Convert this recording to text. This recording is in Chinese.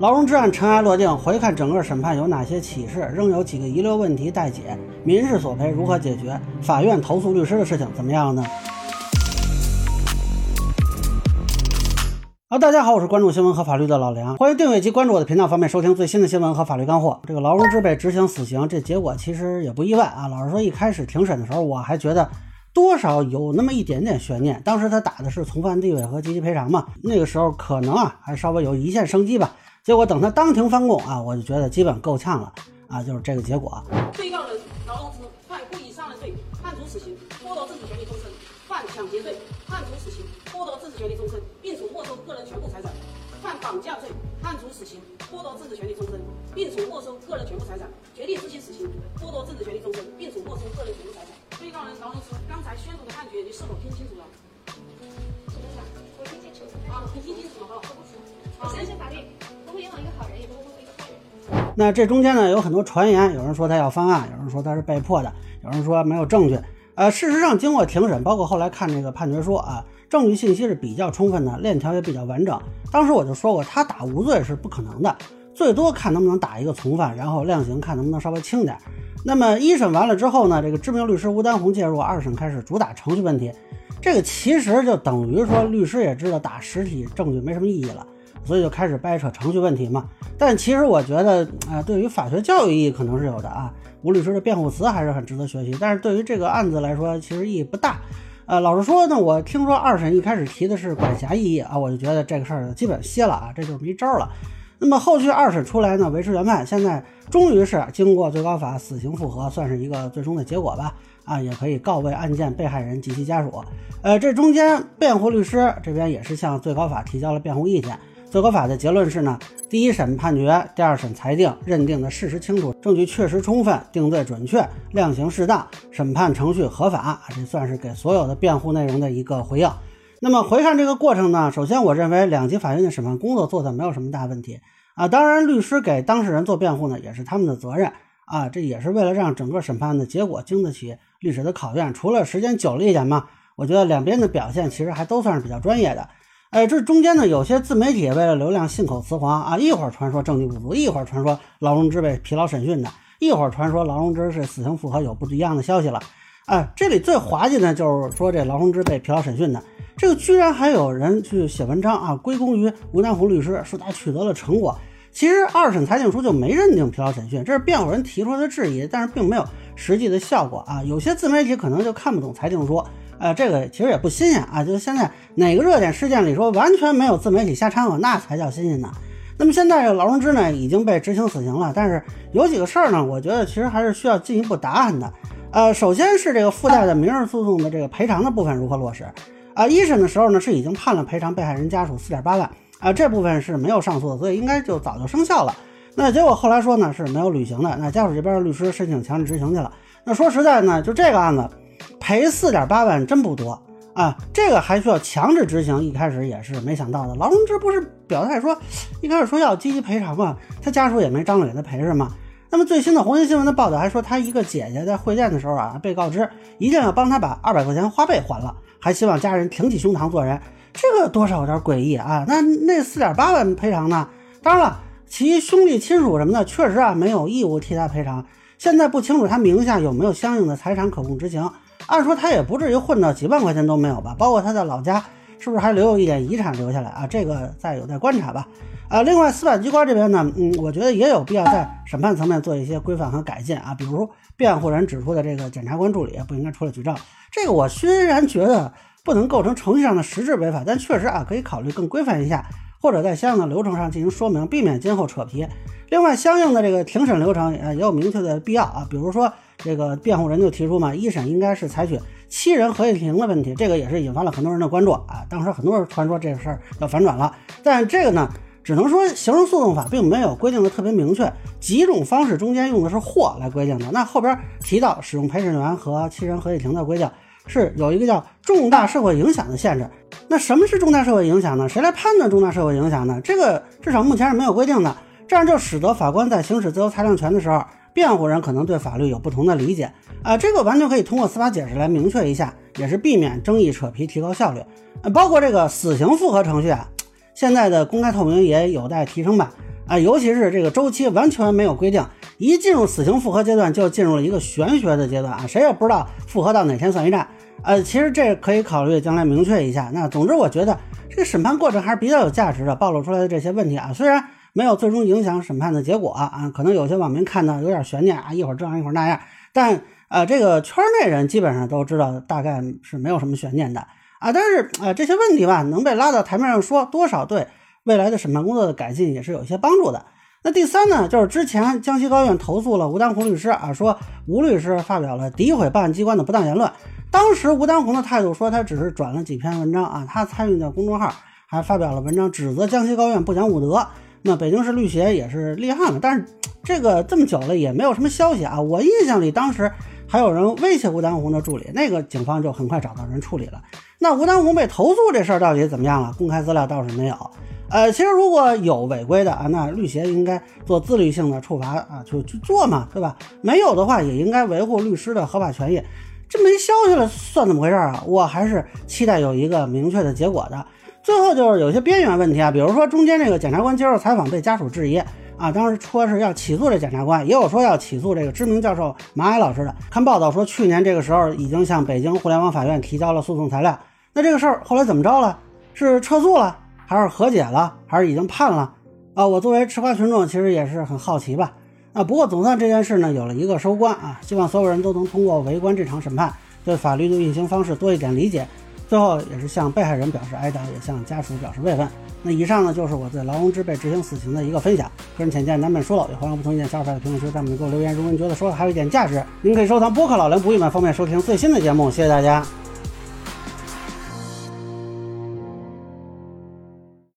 劳荣枝案尘埃落定，回看整个审判有哪些启示？仍有几个遗留问题待解。民事索赔如何解决？法院投诉律师的事情怎么样了呢？好，大家好，我是关注新闻和法律的老梁，欢迎订阅及关注我的频道，方便收听最新的新闻和法律干货。这个劳荣枝被执行死刑，这结果其实也不意外啊。老实说，一开始庭审的时候，我还觉得多少有那么一点点悬念。当时他打的是从犯地位和积极赔偿嘛，那个时候可能啊还稍微有一线生机吧。结果等他当庭翻供啊，我就觉得基本够呛了啊，就是这个结果。被告人劳荣枝犯故意杀人罪，判处死刑，剥夺政治权利终身；犯抢劫罪，判处死刑，剥夺政治权利终身，并处没收个人全部财产；犯绑架罪，判处死刑，剥夺政治权利终身，并处没收个人全部财产。决定执行死刑，剥夺政治权利终身，并处没收个人全部财产。宣读的判决，你是否听清楚了？我听清楚，啊，你听清楚了哈。我相信法律不会冤枉一个好人，也不会冤枉一个坏人。那这中间呢有很多传言，有人说他要翻案，有人说他是被迫的，有人说没有证据。呃，事实上经过庭审，包括后来看这个判决书啊，证据信息是比较充分的，链条也比较完整。当时我就说过，他打无罪是不可能的，最多看能不能打一个从犯，然后量刑看能不能稍微轻点。那么一审完了之后呢，这个知名律师吴丹红介入，二审开始主打程序问题。这个其实就等于说律师也知道打实体证据没什么意义了。所以就开始掰扯程序问题嘛，但其实我觉得，啊，对于法学教育意义可能是有的啊。吴律师的辩护词还是很值得学习，但是对于这个案子来说，其实意义不大。呃，老实说呢，我听说二审一开始提的是管辖异议啊，我就觉得这个事儿基本歇了啊，这就是没招了。那么后续二审出来呢，维持原判，现在终于是经过最高法死刑复核，算是一个最终的结果吧。啊，也可以告慰案件被害人及其家属。呃，这中间辩护律师这边也是向最高法提交了辩护意见。最高法的结论是呢，第一审判决，第二审裁定，认定的事实清楚，证据确实充分，定罪准确，量刑适当，审判程序合法，这算是给所有的辩护内容的一个回应。那么回看这个过程呢，首先我认为两级法院的审判工作做的没有什么大问题啊。当然，律师给当事人做辩护呢，也是他们的责任啊，这也是为了让整个审判的结果经得起历史的考验。除了时间久了一点嘛，我觉得两边的表现其实还都算是比较专业的。哎，这中间呢，有些自媒体为了流量信口雌黄啊，一会儿传说证据不足，一会儿传说劳荣枝被疲劳审讯的，一会儿传说劳荣枝是死刑复核有不一样的消息了。哎，这里最滑稽的就是说这劳荣枝被疲劳审讯的，这个居然还有人去写文章啊，归功于吴南红律师，说他取得了成果。其实二审裁定书就没认定疲劳审讯，这是辩护人提出的质疑，但是并没有实际的效果啊。有些自媒体可能就看不懂裁定书。呃，这个其实也不新鲜啊，就是现在哪个热点事件里说完全没有自媒体瞎掺和，那才叫新鲜呢。那么现在这个劳荣枝呢已经被执行死刑了，但是有几个事儿呢，我觉得其实还是需要进一步答案的。呃，首先是这个附带的民事诉讼的这个赔偿的部分如何落实？啊，一审的时候呢是已经判了赔偿被害人家属四点八万，啊这部分是没有上诉的，所以应该就早就生效了。那结果后来说呢是没有履行的，那家属这边律师申请强制执行去了。那说实在呢，就这个案子。赔四点八万真不多啊，这个还需要强制执行。一开始也是没想到的。劳荣枝不是表态说，一开始说要积极赔偿吗？他家属也没张罗给他赔是吗？那么最新的红星新闻的报道还说，他一个姐姐在会见的时候啊，被告知一定要帮他把二百块钱花呗还了，还希望家人挺起胸膛做人。这个多少有点诡异啊。那那四点八万赔偿呢？当然了，其兄弟亲属什么的确实啊没有义务替他赔偿。现在不清楚他名下有没有相应的财产可供执行。按说他也不至于混到几万块钱都没有吧？包括他的老家是不是还留有一点遗产留下来啊？这个再有待观察吧。啊，另外司法机关这边呢，嗯，我觉得也有必要在审判层面做一些规范和改进啊。比如辩护人指出的这个检察官助理不应该出来举证，这个我虽然觉得不能构成程序上的实质违法，但确实啊可以考虑更规范一下，或者在相应的流程上进行说明，避免今后扯皮。另外，相应的这个庭审流程啊也有明确的必要啊，比如说。这个辩护人就提出嘛，一审应该是采取七人合议庭的问题，这个也是引发了很多人的关注啊。当时很多人传说这个事儿要反转了，但这个呢，只能说刑事诉讼法并没有规定的特别明确，几种方式中间用的是或来规定的。那后边提到使用陪审员和七人合议庭的规定，是有一个叫重大社会影响的限制。那什么是重大社会影响呢？谁来判断重大社会影响呢？这个至少目前是没有规定的，这样就使得法官在行使自由裁量权的时候。辩护人可能对法律有不同的理解啊，这个完全可以通过司法解释来明确一下，也是避免争议扯皮，提高效率。呃，包括这个死刑复核程序啊，现在的公开透明也有待提升吧。啊，尤其是这个周期完全没有规定，一进入死刑复核阶段就进入了一个玄学的阶段啊，谁也不知道复核到哪天算一站。呃，其实这可以考虑将来明确一下。那总之，我觉得这个审判过程还是比较有价值的，暴露出来的这些问题啊，虽然没有最终影响审判的结果啊，可能有些网民看到有点悬念啊，一会儿这样一会儿那样，但呃，这个圈内人基本上都知道，大概是没有什么悬念的啊。但是啊，这些问题吧，能被拉到台面上说，多少对未来的审判工作的改进也是有一些帮助的。那第三呢，就是之前江西高院投诉了吴丹红律师啊，说吴律师发表了诋毁办案机关的不当言论。当时吴丹红的态度说，他只是转了几篇文章啊，他参与的公众号还发表了文章，指责江西高院不讲武德。那北京市律协也是立案了，但是这个这么久了也没有什么消息啊。我印象里当时还有人威胁吴丹红的助理，那个警方就很快找到人处理了。那吴丹红被投诉这事儿到底怎么样了？公开资料倒是没有。呃，其实如果有违规的啊，那律协应该做自律性的处罚啊，就去做嘛，对吧？没有的话，也应该维护律师的合法权益。这没消息了，算怎么回事啊？我还是期待有一个明确的结果的。最后就是有些边缘问题啊，比如说中间这个检察官接受采访被家属质疑啊，当时说是要起诉这检察官，也有说要起诉这个知名教授马海老师的。看报道说去年这个时候已经向北京互联网法院提交了诉讼材料，那这个事儿后来怎么着了？是撤诉了，还是和解了，还是已经判了？啊，我作为吃瓜群众其实也是很好奇吧。啊，不过总算这件事呢有了一个收官啊，希望所有人都能通过围观这场审判，对法律的运行方式多一点理解。最后也是向被害人表示哀悼，也向家属表示慰问。那以上呢就是我对劳荣枝被执行死刑的一个分享，个人浅见难免疏漏，也欢迎不同意见小伙伴在评论区弹幕里给我留言。如果您觉得说的还有一点价值，您可以收藏播客老梁不郁闷，方便收听最新的节目。谢谢大家。